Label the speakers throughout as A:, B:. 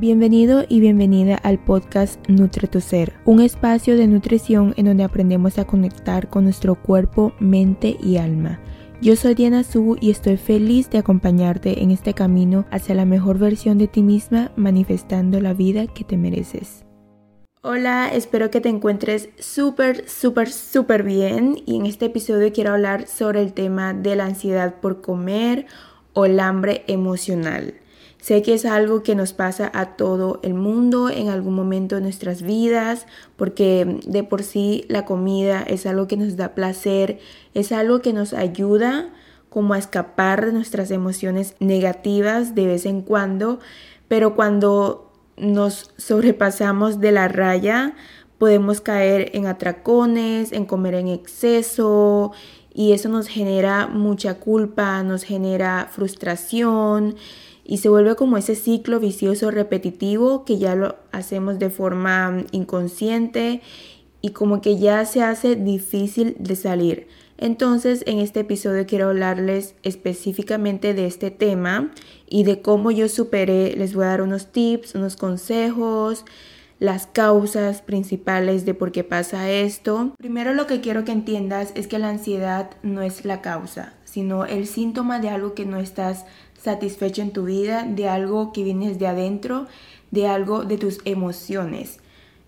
A: Bienvenido y bienvenida al podcast Nutre tu Ser, un espacio de nutrición en donde aprendemos a conectar con nuestro cuerpo, mente y alma. Yo soy Diana Su y estoy feliz de acompañarte en este camino hacia la mejor versión de ti misma, manifestando la vida que te mereces. Hola, espero que te encuentres súper, súper, súper bien y en este episodio quiero hablar sobre el tema de la ansiedad por comer o el hambre emocional. Sé que es algo que nos pasa a todo el mundo en algún momento de nuestras vidas, porque de por sí la comida es algo que nos da placer, es algo que nos ayuda como a escapar de nuestras emociones negativas de vez en cuando, pero cuando nos sobrepasamos de la raya, podemos caer en atracones, en comer en exceso y eso nos genera mucha culpa, nos genera frustración y se vuelve como ese ciclo vicioso repetitivo que ya lo hacemos de forma inconsciente y como que ya se hace difícil de salir. Entonces en este episodio quiero hablarles específicamente de este tema y de cómo yo superé. Les voy a dar unos tips, unos consejos, las causas principales de por qué pasa esto. Primero lo que quiero que entiendas es que la ansiedad no es la causa, sino el síntoma de algo que no estás satisfecho en tu vida, de algo que vienes de adentro, de algo de tus emociones.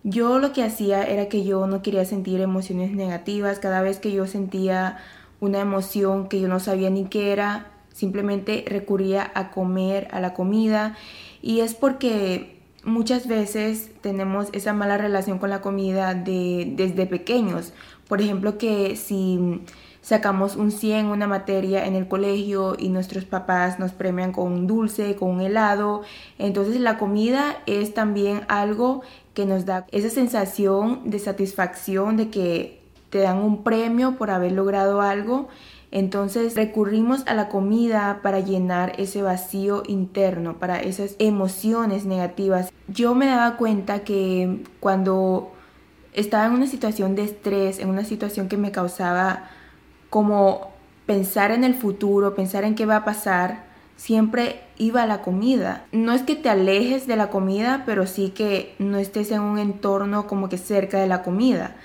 A: Yo lo que hacía era que yo no quería sentir emociones negativas. Cada vez que yo sentía una emoción que yo no sabía ni qué era, simplemente recurría a comer, a la comida. Y es porque muchas veces tenemos esa mala relación con la comida de, desde pequeños. Por ejemplo, que si sacamos un 100 una materia en el colegio y nuestros papás nos premian con un dulce, con un helado. Entonces la comida es también algo que nos da esa sensación de satisfacción de que te dan un premio por haber logrado algo. Entonces recurrimos a la comida para llenar ese vacío interno, para esas emociones negativas. Yo me daba cuenta que cuando estaba en una situación de estrés, en una situación que me causaba como pensar en el futuro, pensar en qué va a pasar, siempre iba a la comida. No es que te alejes de la comida, pero sí que no estés en un entorno como que cerca de la comida.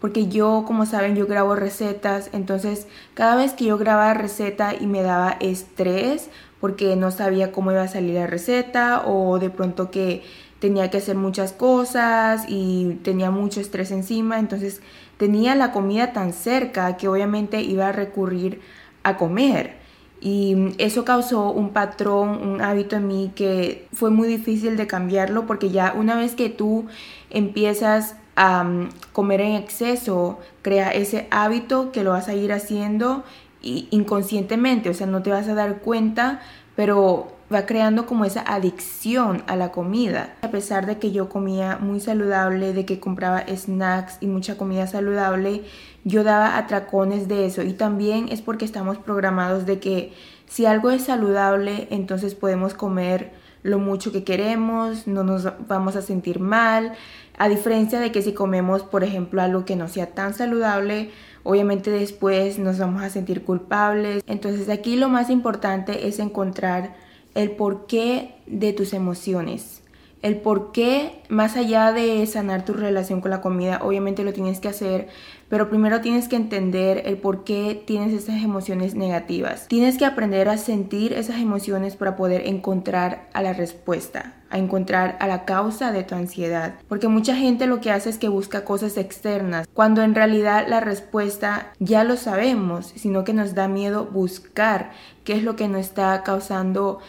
A: Porque yo, como saben, yo grabo recetas, entonces cada vez que yo grababa receta y me daba estrés porque no sabía cómo iba a salir la receta o de pronto que tenía que hacer muchas cosas y tenía mucho estrés encima, entonces tenía la comida tan cerca que obviamente iba a recurrir a comer. Y eso causó un patrón, un hábito en mí que fue muy difícil de cambiarlo porque ya una vez que tú empiezas a mm, comer en exceso, crea ese hábito que lo vas a ir haciendo inconscientemente, o sea, no te vas a dar cuenta, pero va creando como esa adicción a la comida. A pesar de que yo comía muy saludable, de que compraba snacks y mucha comida saludable, yo daba atracones de eso. Y también es porque estamos programados de que si algo es saludable, entonces podemos comer lo mucho que queremos, no nos vamos a sentir mal. A diferencia de que si comemos, por ejemplo, algo que no sea tan saludable, obviamente después nos vamos a sentir culpables. Entonces aquí lo más importante es encontrar el porqué de tus emociones. El porqué, más allá de sanar tu relación con la comida, obviamente lo tienes que hacer, pero primero tienes que entender el por qué tienes esas emociones negativas. Tienes que aprender a sentir esas emociones para poder encontrar a la respuesta, a encontrar a la causa de tu ansiedad. Porque mucha gente lo que hace es que busca cosas externas, cuando en realidad la respuesta ya lo sabemos, sino que nos da miedo buscar qué es lo que nos está causando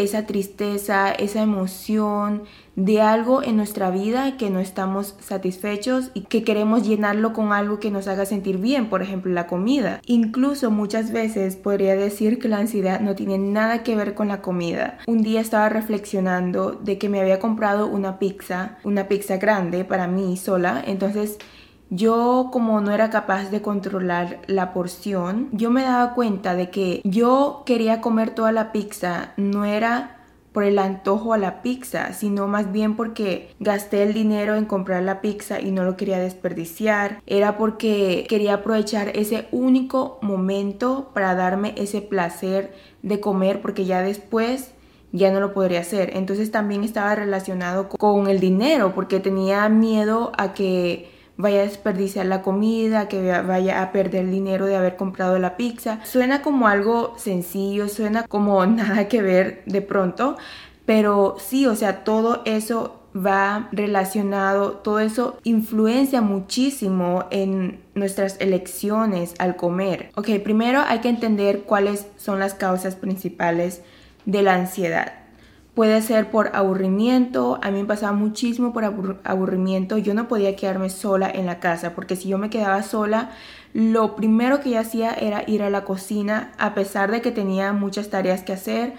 A: esa tristeza, esa emoción de algo en nuestra vida que no estamos satisfechos y que queremos llenarlo con algo que nos haga sentir bien, por ejemplo la comida. Incluso muchas veces podría decir que la ansiedad no tiene nada que ver con la comida. Un día estaba reflexionando de que me había comprado una pizza, una pizza grande para mí sola, entonces yo como no era capaz de controlar la porción, yo me daba cuenta de que yo quería comer toda la pizza, no era por el antojo a la pizza, sino más bien porque gasté el dinero en comprar la pizza y no lo quería desperdiciar. Era porque quería aprovechar ese único momento para darme ese placer de comer porque ya después ya no lo podría hacer. Entonces también estaba relacionado con el dinero porque tenía miedo a que vaya a desperdiciar la comida, que vaya a perder dinero de haber comprado la pizza. Suena como algo sencillo, suena como nada que ver de pronto, pero sí, o sea, todo eso va relacionado, todo eso influencia muchísimo en nuestras elecciones al comer. Ok, primero hay que entender cuáles son las causas principales de la ansiedad. Puede ser por aburrimiento, a mí me pasaba muchísimo por aburrimiento, yo no podía quedarme sola en la casa porque si yo me quedaba sola, lo primero que yo hacía era ir a la cocina a pesar de que tenía muchas tareas que hacer.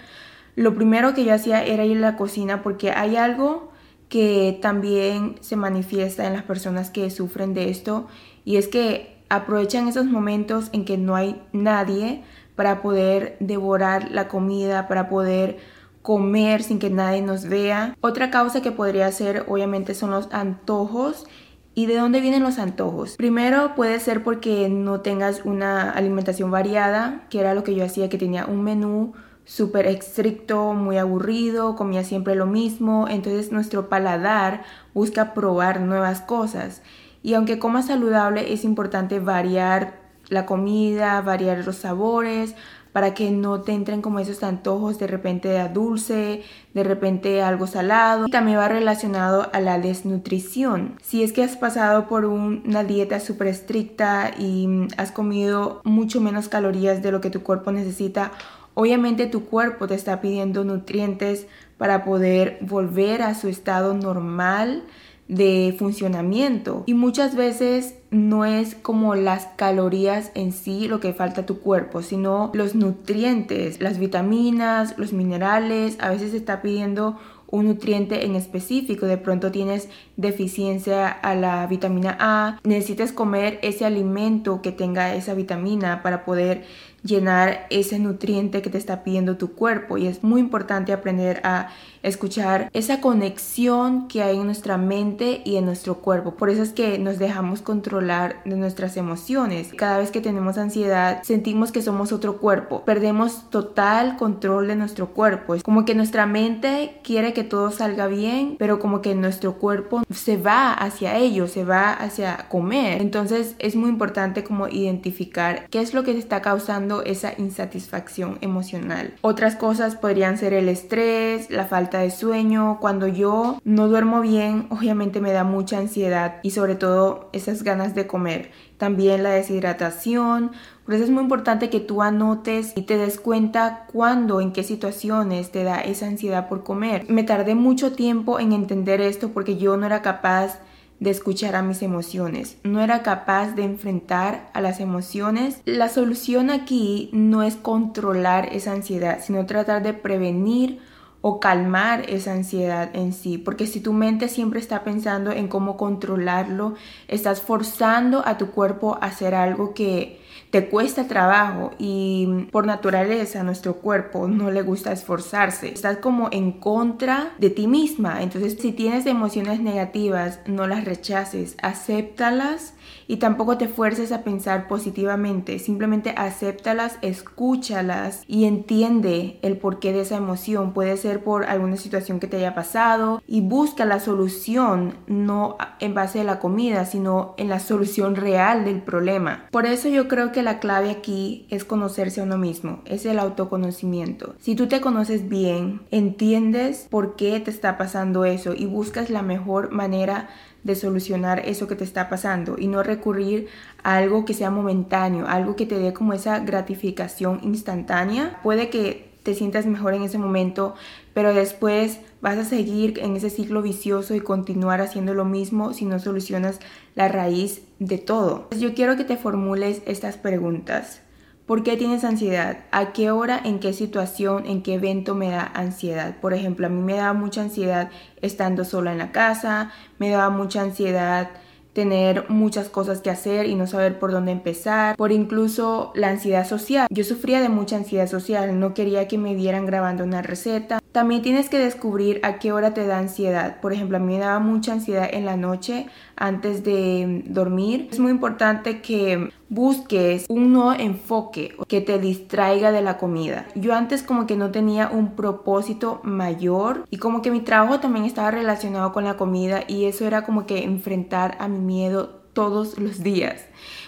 A: Lo primero que yo hacía era ir a la cocina porque hay algo que también se manifiesta en las personas que sufren de esto y es que aprovechan esos momentos en que no hay nadie para poder devorar la comida, para poder comer sin que nadie nos vea. Otra causa que podría ser obviamente son los antojos. ¿Y de dónde vienen los antojos? Primero puede ser porque no tengas una alimentación variada, que era lo que yo hacía, que tenía un menú súper estricto, muy aburrido, comía siempre lo mismo, entonces nuestro paladar busca probar nuevas cosas. Y aunque coma saludable, es importante variar la comida, variar los sabores, para que no te entren como esos antojos de repente de dulce, de repente algo salado. Y también va relacionado a la desnutrición. Si es que has pasado por una dieta súper estricta y has comido mucho menos calorías de lo que tu cuerpo necesita, Obviamente tu cuerpo te está pidiendo nutrientes para poder volver a su estado normal de funcionamiento y muchas veces no es como las calorías en sí lo que falta a tu cuerpo, sino los nutrientes, las vitaminas, los minerales, a veces te está pidiendo un nutriente en específico, de pronto tienes deficiencia a la vitamina A, necesitas comer ese alimento que tenga esa vitamina para poder llenar ese nutriente que te está pidiendo tu cuerpo. Y es muy importante aprender a escuchar esa conexión que hay en nuestra mente y en nuestro cuerpo. Por eso es que nos dejamos controlar de nuestras emociones. Cada vez que tenemos ansiedad sentimos que somos otro cuerpo. Perdemos total control de nuestro cuerpo. Es como que nuestra mente quiere que todo salga bien, pero como que nuestro cuerpo se va hacia ello, se va hacia comer. Entonces es muy importante como identificar qué es lo que está causando esa insatisfacción emocional. Otras cosas podrían ser el estrés, la falta de sueño, cuando yo no duermo bien, obviamente me da mucha ansiedad y sobre todo esas ganas de comer. También la deshidratación. Por eso es muy importante que tú anotes y te des cuenta cuándo, en qué situaciones te da esa ansiedad por comer. Me tardé mucho tiempo en entender esto porque yo no era capaz de escuchar a mis emociones, no era capaz de enfrentar a las emociones. La solución aquí no es controlar esa ansiedad, sino tratar de prevenir o calmar esa ansiedad en sí, porque si tu mente siempre está pensando en cómo controlarlo, estás forzando a tu cuerpo a hacer algo que te cuesta trabajo y por naturaleza nuestro cuerpo no le gusta esforzarse. Estás como en contra de ti misma. Entonces si tienes emociones negativas, no las rechaces, acéptalas y tampoco te fuerces a pensar positivamente. Simplemente acéptalas, escúchalas y entiende el porqué de esa emoción. Puede ser por alguna situación que te haya pasado y busca la solución no en base a la comida, sino en la solución real del problema. Por eso yo creo que la clave aquí es conocerse a uno mismo, es el autoconocimiento. Si tú te conoces bien, entiendes por qué te está pasando eso y buscas la mejor manera de solucionar eso que te está pasando y no recurrir a algo que sea momentáneo, algo que te dé como esa gratificación instantánea. Puede que te sientas mejor en ese momento, pero después vas a seguir en ese ciclo vicioso y continuar haciendo lo mismo si no solucionas la raíz de todo. Yo quiero que te formules estas preguntas. ¿Por qué tienes ansiedad? ¿A qué hora, en qué situación, en qué evento me da ansiedad? Por ejemplo, a mí me da mucha ansiedad estando sola en la casa, me da mucha ansiedad tener muchas cosas que hacer y no saber por dónde empezar, por incluso la ansiedad social. Yo sufría de mucha ansiedad social, no quería que me vieran grabando una receta, También tienes que descubrir a qué hora te da ansiedad. Por ejemplo, a mí me daba mucha ansiedad en la noche antes de dormir. Es muy importante que busques un nuevo enfoque que te distraiga de la comida. Yo antes como que no tenía un propósito mayor y como que mi trabajo también estaba relacionado con la comida y eso era como que enfrentar a mi miedo todos los días.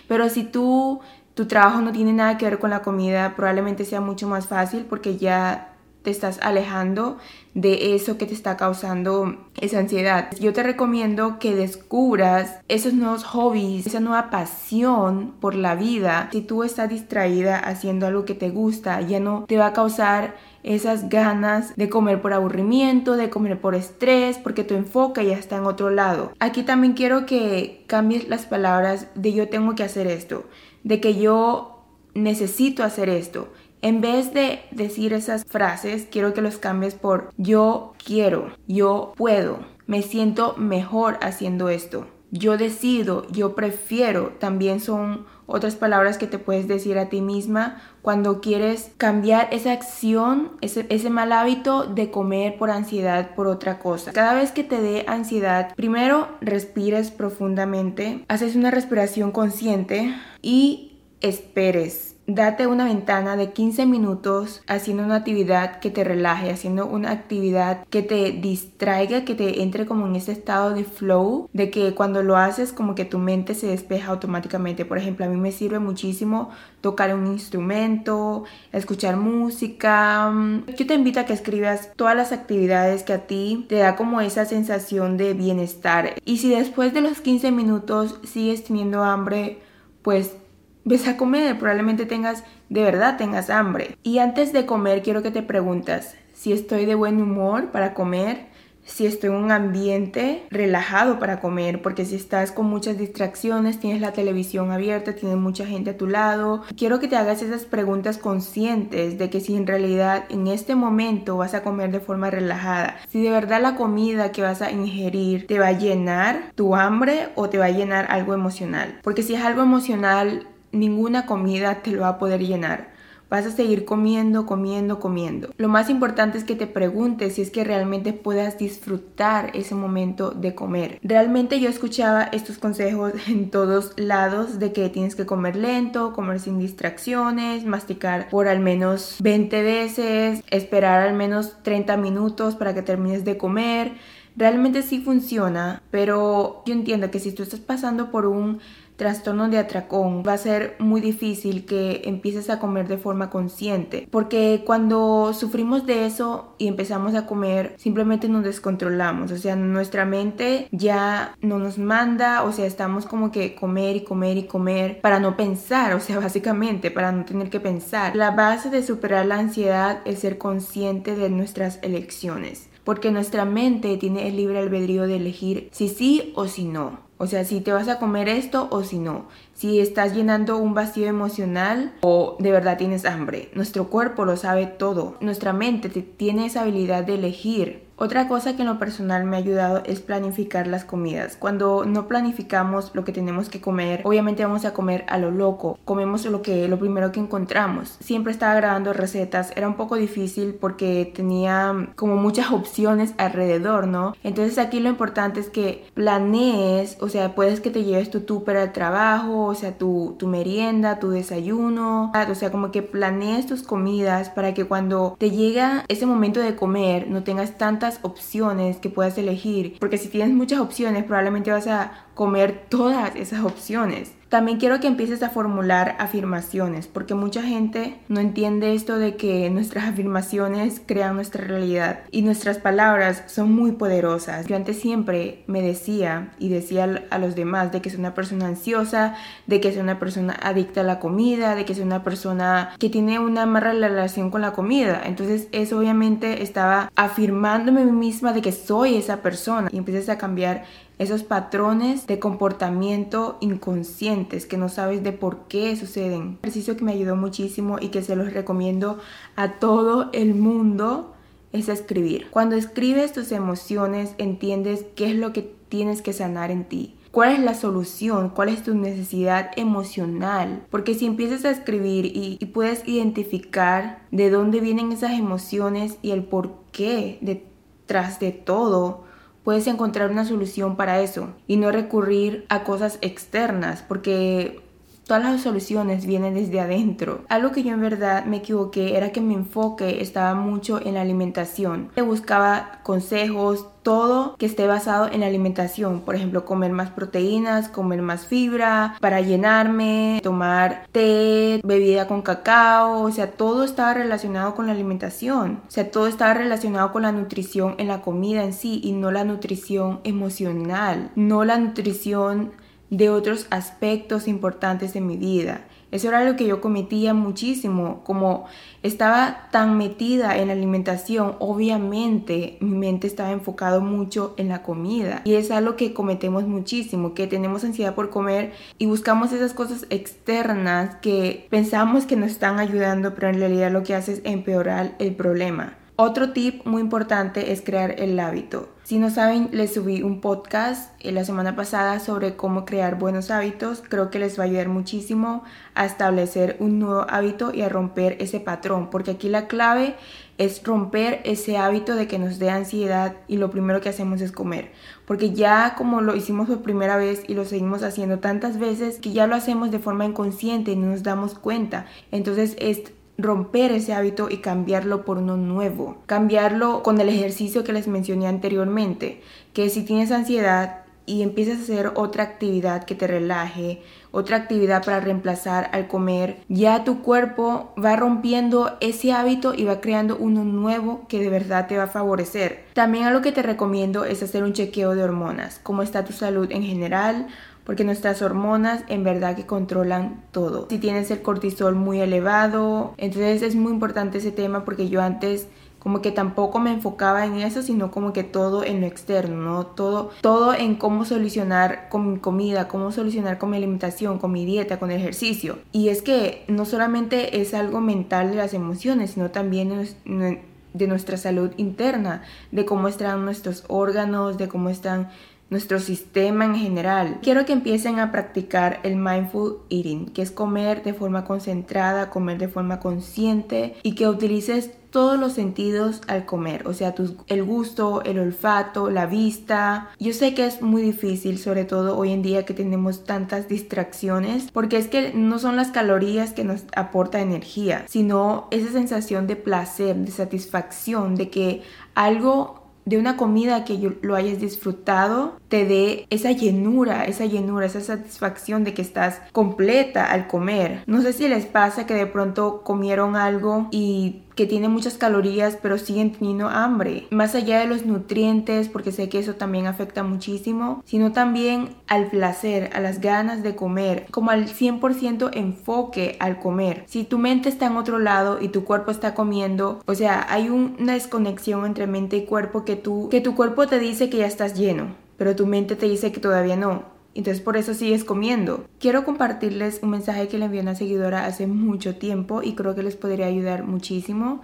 A: Pero si tú tu trabajo no tiene nada que ver con la comida, probablemente sea mucho más fácil porque ya te estás alejando de eso que te está causando esa ansiedad. Yo te recomiendo que descubras esos nuevos hobbies, esa nueva pasión por la vida. Si tú estás distraída haciendo algo que te gusta, ya no te va a causar esas ganas de comer por aburrimiento, de comer por estrés, porque tu enfoque ya está en otro lado. Aquí también quiero que cambies las palabras de yo tengo que hacer esto, de que yo necesito hacer esto. En vez de decir esas frases, quiero que los cambies por yo quiero, yo puedo, me siento mejor haciendo esto. Yo decido, yo prefiero, también son otras palabras que te puedes decir a ti misma cuando quieres cambiar esa acción, ese, ese, mal hábito de comer por ansiedad por otra cosa. Cada vez que te dé ansiedad, primero respires profundamente, haces una respiración consciente y esperes Date una ventana de 15 minutos haciendo una actividad que te relaje, haciendo una actividad que te distraiga, que te entre como en ese estado de flow, de que cuando lo haces como que tu mente se despeja automáticamente. Por ejemplo, a mí me sirve muchísimo tocar un instrumento, escuchar música. Yo te invito a que escribas todas las actividades que a ti te da como esa sensación de bienestar. Y si después de los 15 minutos sigues teniendo hambre, pues ves a comer, probablemente tengas, de verdad tengas hambre. Y antes de comer quiero que te preguntas si estoy de buen humor para comer, si estoy en un ambiente relajado para comer, porque si estás con muchas distracciones, tienes la televisión abierta, tienes mucha gente a tu lado, quiero que te hagas esas preguntas conscientes de que si en realidad en este momento vas a comer de forma relajada, si de verdad la comida que vas a ingerir te va a llenar tu hambre o te va a llenar algo emocional, porque si es algo emocional, ninguna comida te lo va a poder llenar. Vas a seguir comiendo, comiendo, comiendo. Lo más importante es que te preguntes si es que realmente puedas disfrutar ese momento de comer. Realmente yo escuchaba estos consejos en todos lados de que tienes que comer lento, comer sin distracciones, masticar por al menos 20 veces, esperar al menos 30 minutos para que termines de comer. Realmente sí funciona, pero yo entiendo que si tú estás pasando por un trastorno de atracón, va a ser muy difícil que empieces a comer de forma consciente, porque cuando sufrimos de eso y empezamos a comer, simplemente nos descontrolamos, o sea, nuestra mente ya no nos manda, o sea, estamos como que comer y comer y comer para no pensar, o sea, básicamente para no tener que pensar. La base de superar la ansiedad es ser consciente de nuestras elecciones porque nuestra mente tiene el libre albedrío de elegir si sí o si no. O sea, si te vas a comer esto o si no. Si estás llenando un vacío emocional o de verdad tienes hambre. Nuestro cuerpo lo sabe todo. Nuestra mente tiene esa habilidad de elegir otra cosa que en lo personal me ha ayudado es planificar las comidas. Cuando no planificamos lo que tenemos que comer, obviamente vamos a comer a lo loco. Comemos lo que lo primero que encontramos. Siempre estaba grabando recetas, era un poco difícil porque tenía como muchas opciones alrededor, ¿no? Entonces aquí lo importante es que planees, o sea, puedes que te lleves tu tupper al trabajo, o sea, tu, tu merienda, tu desayuno, o sea, como que planees tus comidas para que cuando te llega ese momento de comer no tengas tanta opciones que puedas elegir, porque si tienes muchas opciones probablemente vas a comer todas esas opciones. También quiero que empieces a formular afirmaciones, porque mucha gente no entiende esto de que nuestras afirmaciones crean nuestra realidad y nuestras palabras son muy poderosas. Yo antes siempre me decía y decía a los demás de que soy una persona ansiosa, de que soy una persona adicta a la comida, de que soy una persona que tiene una mala relación con la comida. Entonces eso obviamente estaba afirmándome a mí misma de que soy esa persona y empiezas a cambiar esos patrones de comportamiento inconscientes que no sabes de por qué suceden. Un ejercicio que me ayudó muchísimo y que se los recomiendo a todo el mundo es escribir. Cuando escribes tus emociones entiendes qué es lo que tienes que sanar en ti. ¿Cuál es la solución? ¿Cuál es tu necesidad emocional? Porque si empiezas a escribir y, y puedes identificar de dónde vienen esas emociones y el por qué detrás de todo puedes encontrar una solución para eso y no recurrir a cosas externas porque Todas las soluciones vienen desde adentro. Algo que yo en verdad me equivoqué era que mi enfoque estaba mucho en la alimentación. Buscaba consejos, todo que esté basado en la alimentación. Por ejemplo, comer más proteínas, comer más fibra para llenarme, tomar té, bebida con cacao. O sea, todo estaba relacionado con la alimentación. O sea, todo estaba relacionado con la nutrición en la comida en sí y no la nutrición emocional. No la nutrición de otros aspectos importantes de mi vida. Eso era lo que yo cometía muchísimo, como estaba tan metida en la alimentación, obviamente mi mente estaba enfocado mucho en la comida y es algo que cometemos muchísimo, que tenemos ansiedad por comer y buscamos esas cosas externas que pensamos que nos están ayudando, pero en realidad lo que hace es empeorar el problema. Otro tip muy importante es crear el hábito. Si no saben, les subí un podcast la semana pasada sobre cómo crear buenos hábitos. Creo que les va a ayudar muchísimo a establecer un nuevo hábito y a romper ese patrón, porque aquí la clave es romper ese hábito de que nos dé ansiedad y lo primero que hacemos es comer. Porque ya como lo hicimos por primera vez y lo seguimos haciendo tantas veces que ya lo hacemos de forma inconsciente y no nos damos cuenta. Entonces es romper ese hábito y cambiarlo por uno nuevo. Cambiarlo con el ejercicio que les mencioné anteriormente, que si tienes ansiedad y empiezas a hacer otra actividad que te relaje, otra actividad para reemplazar al comer, ya tu cuerpo va rompiendo ese hábito y va creando uno nuevo que de verdad te va a favorecer. También algo que te recomiendo es hacer un chequeo de hormonas, cómo está tu salud en general, porque nuestras hormonas en verdad que controlan todo. Si tienes el cortisol muy elevado, entonces es muy importante ese tema porque yo antes como que tampoco me enfocaba en eso, sino como que todo en lo externo, ¿no? Todo, todo en cómo solucionar con mi comida, cómo solucionar con mi alimentación, con mi dieta, con el ejercicio. Y es que no solamente es algo mental de las emociones, sino también de nuestra salud interna, de cómo están nuestros órganos, de cómo están nuestro sistema en general. Quiero que empiecen a practicar el mindful eating, que es comer de forma concentrada, comer de forma consciente y que utilices todos los sentidos al comer, o sea, el gusto, el olfato, la vista. Yo sé que es muy difícil, sobre todo hoy en día que tenemos tantas distracciones, porque es que no son las calorías que nos aporta energía, sino esa sensación de placer, de satisfacción, de que algo de una comida que lo hayas disfrutado te dé esa llenura, esa llenura, esa satisfacción de que estás completa al comer. No sé si les pasa que de pronto comieron algo y que tiene muchas calorías pero siguen teniendo hambre. Más allá de los nutrientes, porque sé que eso también afecta muchísimo, sino también al placer, a las ganas de comer, como al 100% enfoque al comer. Si tu mente está en otro lado y tu cuerpo está comiendo, o sea, hay una desconexión entre mente y cuerpo que, tú, que tu cuerpo te dice que ya estás lleno, pero tu mente te dice que todavía no. Entonces por eso sigues comiendo. Quiero compartirles un mensaje que le envié a una seguidora hace mucho tiempo y creo que les podría ayudar muchísimo.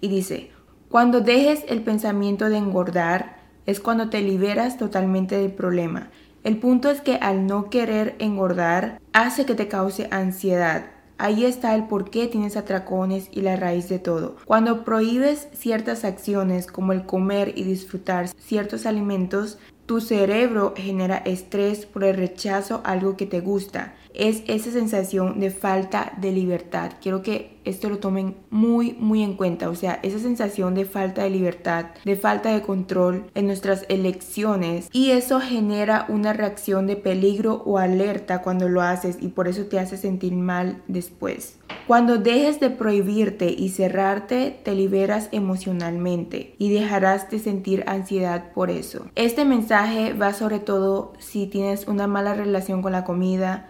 A: Y dice, cuando dejes el pensamiento de engordar es cuando te liberas totalmente del problema. El punto es que al no querer engordar hace que te cause ansiedad. Ahí está el por qué tienes atracones y la raíz de todo. Cuando prohíbes ciertas acciones como el comer y disfrutar ciertos alimentos, tu cerebro genera estrés por el rechazo a algo que te gusta. Es esa sensación de falta de libertad. Quiero que esto lo tomen muy, muy en cuenta. O sea, esa sensación de falta de libertad, de falta de control en nuestras elecciones. Y eso genera una reacción de peligro o alerta cuando lo haces y por eso te hace sentir mal después. Cuando dejes de prohibirte y cerrarte, te liberas emocionalmente y dejarás de sentir ansiedad por eso. Este mensaje va sobre todo si tienes una mala relación con la comida,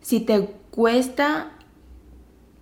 A: si te cuesta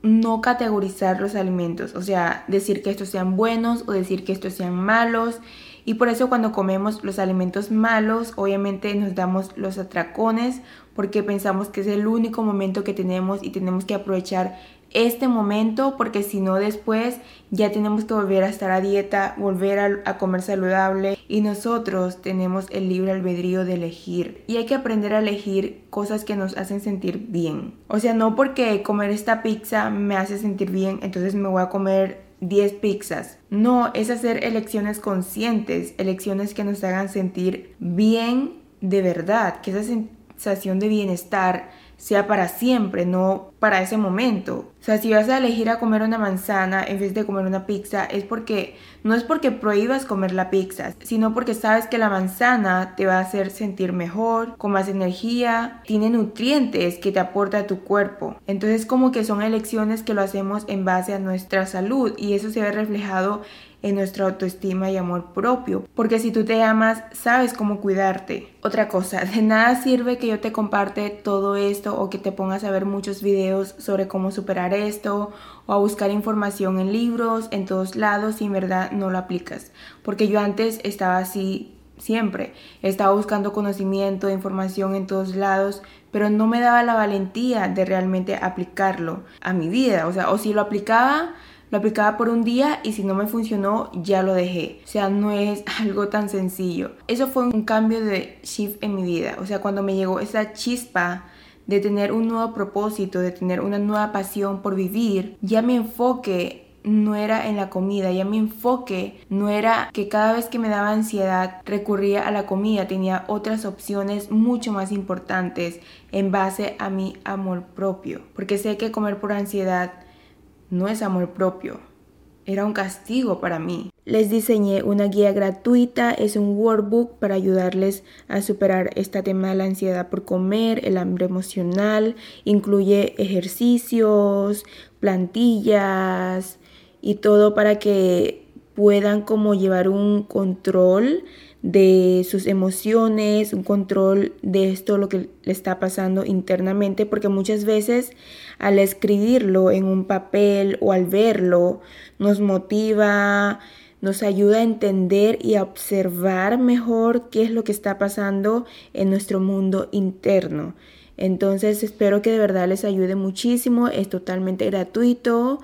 A: no categorizar los alimentos, o sea, decir que estos sean buenos o decir que estos sean malos. Y por eso cuando comemos los alimentos malos, obviamente nos damos los atracones porque pensamos que es el único momento que tenemos y tenemos que aprovechar este momento porque si no después ya tenemos que volver a estar a dieta, volver a, comer saludable y nosotros tenemos el libre albedrío de elegir y hay que aprender a elegir cosas que nos hacen sentir bien. O sea, no porque comer esta pizza me hace sentir bien, entonces me voy a comer 10 pizzas. No, es hacer elecciones conscientes, elecciones que nos hagan sentir bien de verdad, que esa sensación de bienestar sea para siempre, no para ese momento. O sea, si vas a elegir a comer una manzana en vez de comer una pizza, es porque no es porque prohíbas comer la pizza, sino porque sabes que la manzana te va a hacer sentir mejor, con más energía, tiene nutrientes que te aporta a tu cuerpo. Entonces, como que son elecciones que lo hacemos en base a nuestra salud y eso se ve reflejado en nuestra autoestima y amor propio. Porque si tú te amas, sabes cómo cuidarte. Otra cosa, de nada sirve que yo te comparte todo esto o que te pongas a ver muchos videos sobre cómo superar esto o a buscar información en libros, en todos lados y en verdad no lo aplicas. Porque yo antes estaba así siempre. Estaba buscando conocimiento, información en todos lados, pero no me daba la valentía de realmente aplicarlo a mi vida. O sea, o si lo aplicaba, lo aplicaba por un día y si no me funcionó ya lo dejé. O sea, no es algo tan sencillo. Eso fue un cambio de shift en mi vida. O sea, cuando me llegó esa chispa de tener un nuevo propósito, de tener una nueva pasión por vivir, ya mi enfoque no era en la comida, ya mi enfoque no era que cada vez que me daba ansiedad recurría a la comida, tenía otras opciones mucho más importantes en base a mi amor propio, porque sé que comer por ansiedad no es amor propio, era un castigo para mí. Les diseñé una guía gratuita, es un workbook para ayudarles a superar este tema de la ansiedad por comer, el hambre emocional, incluye ejercicios, plantillas y todo para que puedan como llevar un control de sus emociones, un control de esto, lo que le está pasando internamente, porque muchas veces al escribirlo en un papel o al verlo nos motiva, nos ayuda a entender y a observar mejor qué es lo que está pasando en nuestro mundo interno. Entonces espero que de verdad les ayude muchísimo, es totalmente gratuito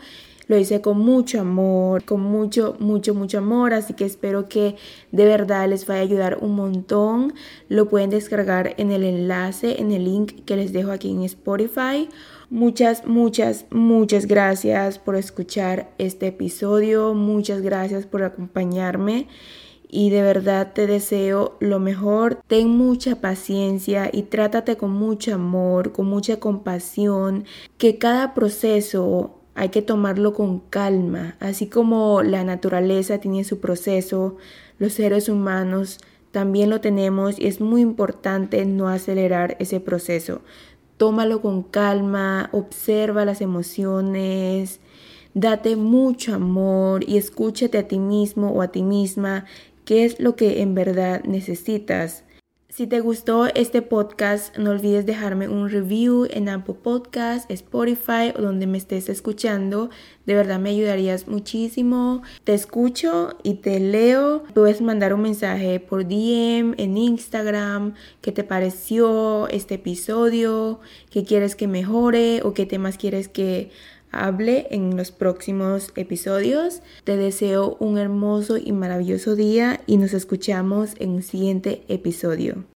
A: lo hice con mucho amor, con mucho, mucho, mucho amor, así que espero que de verdad les vaya a ayudar un montón. Lo pueden descargar en el enlace, en el link que les dejo aquí en Spotify. Muchas, muchas, muchas gracias por escuchar este episodio. Muchas gracias por acompañarme y de verdad te deseo lo mejor. Ten mucha paciencia y trátate con mucho amor, con mucha compasión, que cada proceso hay que tomarlo con calma, así como la naturaleza tiene su proceso, los seres humanos también lo tenemos y es muy importante no acelerar ese proceso. Tómalo con calma, observa las emociones, date mucho amor y escúchate a ti mismo o a ti misma qué es lo que en verdad necesitas. Si te gustó este podcast, no olvides dejarme un review en Apple Podcast, Spotify o donde me estés escuchando. De verdad me ayudarías muchísimo. Te escucho y te leo. Puedes mandar un mensaje por DM en Instagram. ¿Qué te pareció este episodio? ¿Qué quieres que mejore? ¿O qué temas quieres que hable en los próximos episodios. Te deseo un hermoso y maravilloso día y nos escuchamos en un siguiente episodio.